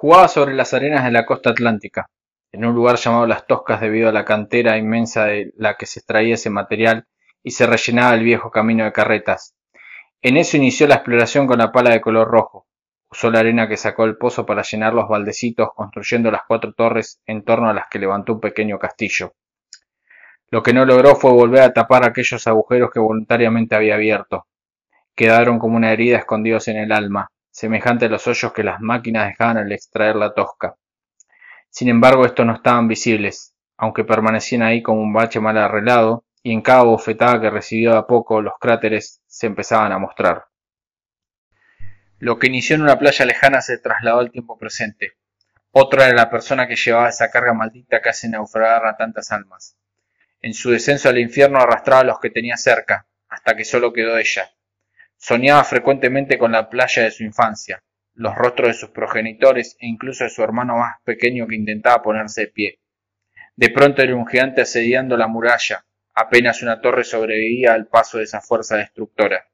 Jugaba sobre las arenas de la costa atlántica, en un lugar llamado Las Toscas debido a la cantera inmensa de la que se extraía ese material y se rellenaba el viejo camino de carretas. En eso inició la exploración con la pala de color rojo. Usó la arena que sacó del pozo para llenar los baldecitos, construyendo las cuatro torres en torno a las que levantó un pequeño castillo. Lo que no logró fue volver a tapar aquellos agujeros que voluntariamente había abierto. Quedaron como una herida escondidos en el alma, semejante a los hoyos que las máquinas dejaban al extraer la tosca. Sin embargo, estos no estaban visibles, aunque permanecían ahí como un bache mal arreglado, y en cada bofetada que recibió a poco los cráteres se empezaban a mostrar. Lo que inició en una playa lejana se trasladó al tiempo presente. Otra era la persona que llevaba esa carga maldita que hace naufragar a tantas almas. En su descenso al infierno arrastraba a los que tenía cerca, hasta que solo quedó ella. Soñaba frecuentemente con la playa de su infancia, los rostros de sus progenitores e incluso de su hermano más pequeño que intentaba ponerse de pie. De pronto era un gigante asediando la muralla, apenas una torre sobrevivía al paso de esa fuerza destructora.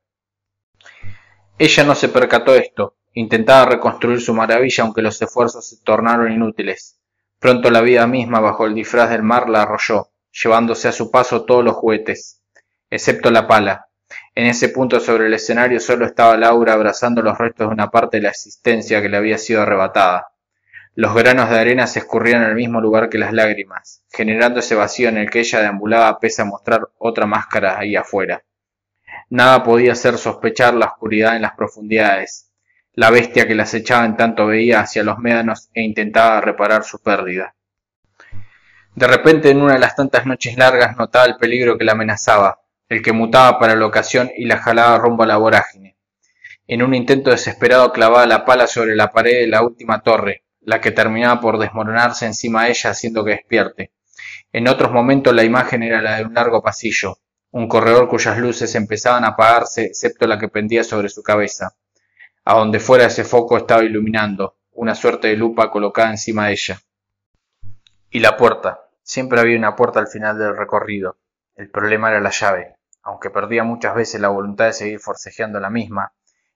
Ella no se percató de esto, intentaba reconstruir su maravilla aunque los esfuerzos se tornaron inútiles. Pronto la vida misma bajo el disfraz del mar la arrolló, llevándose a su paso todos los juguetes, excepto la pala. En ese punto sobre el escenario solo estaba Laura abrazando los restos de una parte de la existencia que le había sido arrebatada. Los granos de arena se escurrían en el mismo lugar que las lágrimas, generando ese vacío en el que ella deambulaba pese a mostrar otra máscara ahí afuera. Nada podía hacer sospechar la oscuridad en las profundidades. La bestia que las echaba en tanto veía hacia los médanos e intentaba reparar su pérdida. De repente en una de las tantas noches largas notaba el peligro que la amenazaba, el que mutaba para la ocasión y la jalaba rumbo a la vorágine. En un intento desesperado clavaba la pala sobre la pared de la última torre, la que terminaba por desmoronarse encima de ella haciendo que despierte. En otros momentos la imagen era la de un largo pasillo, un corredor cuyas luces empezaban a apagarse excepto la que pendía sobre su cabeza. A donde fuera ese foco estaba iluminando, una suerte de lupa colocada encima de ella. Y la puerta. Siempre había una puerta al final del recorrido. El problema era la llave. Aunque perdía muchas veces la voluntad de seguir forcejeando la misma,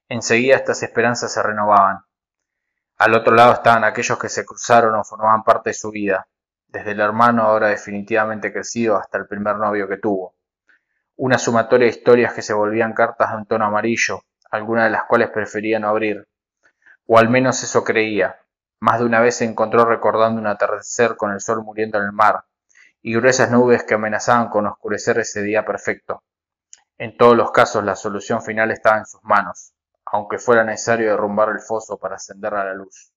enseguida estas esperanzas se renovaban. Al otro lado estaban aquellos que se cruzaron o formaban parte de su vida, desde el hermano ahora definitivamente crecido hasta el primer novio que tuvo. Una sumatoria de historias que se volvían cartas de un tono amarillo, algunas de las cuales prefería no abrir. O al menos eso creía, más de una vez se encontró recordando un atardecer con el sol muriendo en el mar, y gruesas nubes que amenazaban con oscurecer ese día perfecto. En todos los casos la solución final estaba en sus manos, aunque fuera necesario derrumbar el foso para ascender a la luz.